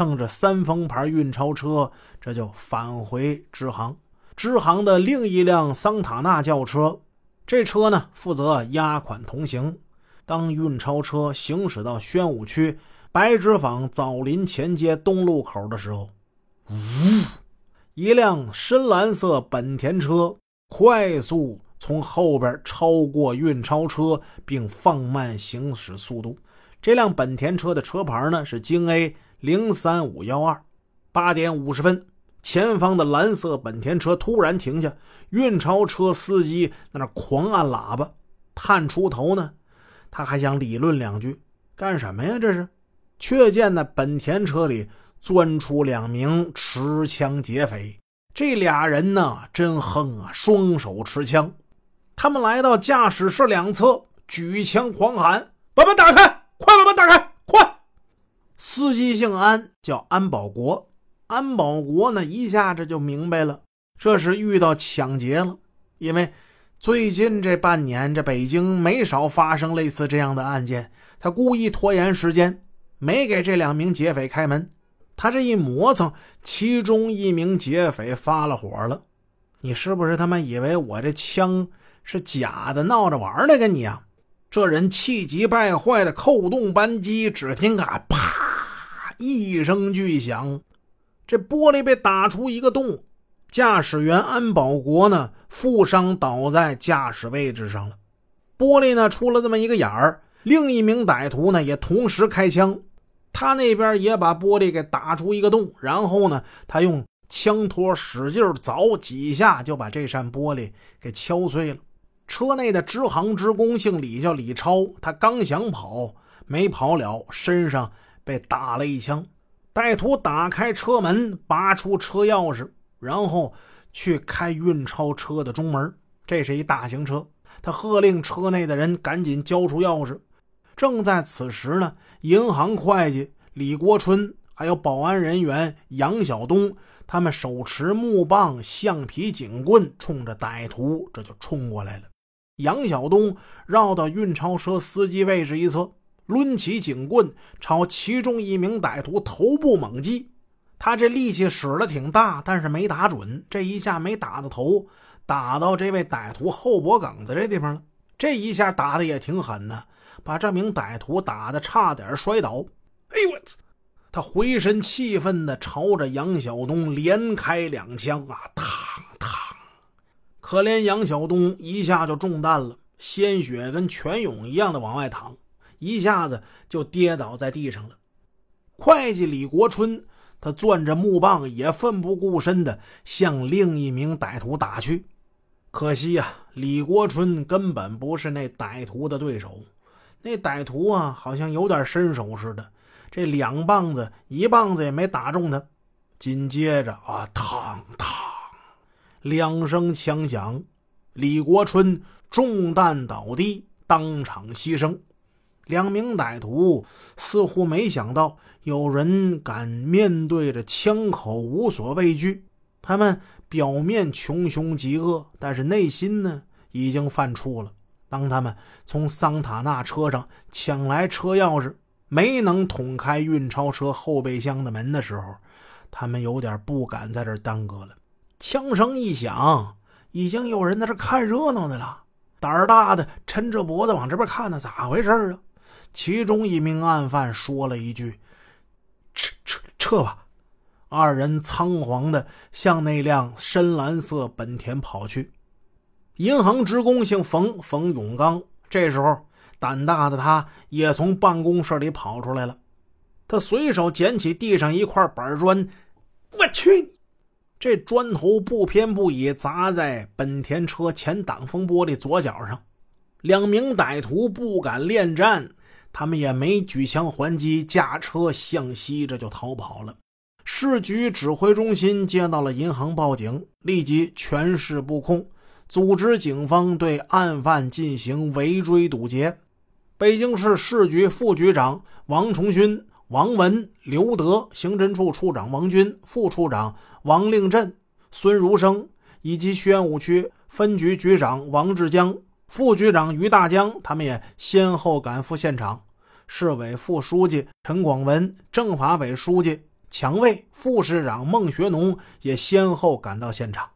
乘着三丰牌运钞车，这就返回支行。支行的另一辆桑塔纳轿车，这车呢负责押款同行。当运钞车行驶到宣武区白纸坊枣林前街东路口的时候，呜，一辆深蓝色本田车快速从后边超过运钞车，并放慢行驶速度。这辆本田车的车牌呢是京 A 零三五幺二。八点五十分。前方的蓝色本田车突然停下，运钞车司机在那狂按喇叭，探出头呢，他还想理论两句，干什么呀？这是，却见那本田车里钻出两名持枪劫匪，这俩人呢真横啊，双手持枪，他们来到驾驶室两侧，举枪狂喊：“把门打开，快把门打，！”司机姓安，叫安保国。安保国呢，一下子就明白了，这是遇到抢劫了。因为最近这半年，这北京没少发生类似这样的案件。他故意拖延时间，没给这两名劫匪开门。他这一磨蹭，其中一名劫匪发了火了：“你是不是他妈以为我这枪是假的，闹着玩的？跟你啊！”这人气急败坏的扣动扳机，只听啊，啪一声巨响。这玻璃被打出一个洞，驾驶员安保国呢负伤倒在驾驶位置上了。玻璃呢出了这么一个眼儿，另一名歹徒呢也同时开枪，他那边也把玻璃给打出一个洞，然后呢他用枪托使劲凿几下，就把这扇玻璃给敲碎了。车内的支行职工姓李，叫李超，他刚想跑，没跑了，身上被打了一枪。歹徒打开车门，拔出车钥匙，然后去开运钞车的中门。这是一大型车，他喝令车内的人赶紧交出钥匙。正在此时呢，银行会计李国春还有保安人员杨晓东，他们手持木棒、橡皮警棍，冲着歹徒这就冲过来了。杨晓东绕到运钞车司机位置一侧。抡起警棍朝其中一名歹徒头部猛击，他这力气使的挺大，但是没打准。这一下没打到头，打到这位歹徒后脖梗子这地方了。这一下打的也挺狠的，把这名歹徒打的差点摔倒。哎呦我操！他回身气愤的朝着杨晓东连开两枪啊，嘡嘡！可怜杨晓东一下就中弹了，鲜血跟泉涌一样的往外淌。一下子就跌倒在地上了。会计李国春，他攥着木棒，也奋不顾身的向另一名歹徒打去。可惜呀，李国春根本不是那歹徒的对手。那歹徒啊，好像有点身手似的，这两棒子一棒子也没打中他。紧接着啊，嘡嘡两声枪响，李国春中弹倒地，当场牺牲。两名歹徒似乎没想到有人敢面对着枪口无所畏惧，他们表面穷凶极恶，但是内心呢已经犯怵了。当他们从桑塔纳车上抢来车钥匙，没能捅开运钞车后备箱的门的时候，他们有点不敢在这耽搁了。枪声一响，已经有人在这看热闹的了，胆儿大的抻着脖子往这边看呢，咋回事啊？其中一名案犯说了一句：“撤撤撤吧！”二人仓皇的向那辆深蓝色本田跑去。银行职工姓冯，冯永刚。这时候，胆大的他也从办公室里跑出来了。他随手捡起地上一块板砖，我去！这砖头不偏不倚砸在本田车前挡风玻璃左角上。两名歹徒不敢恋战。他们也没举枪还击，驾车向西，这就逃跑了。市局指挥中心接到了银行报警，立即全市布控，组织警方对案犯进行围追堵截。北京市市局副局长王崇勋、王文、刘德，刑侦处处长王军、副处长王令振、孙如生，以及宣武区分局局长王志江。副局长于大江，他们也先后赶赴现场。市委副书记陈广文、政法委书记强卫、副市长孟学农也先后赶到现场。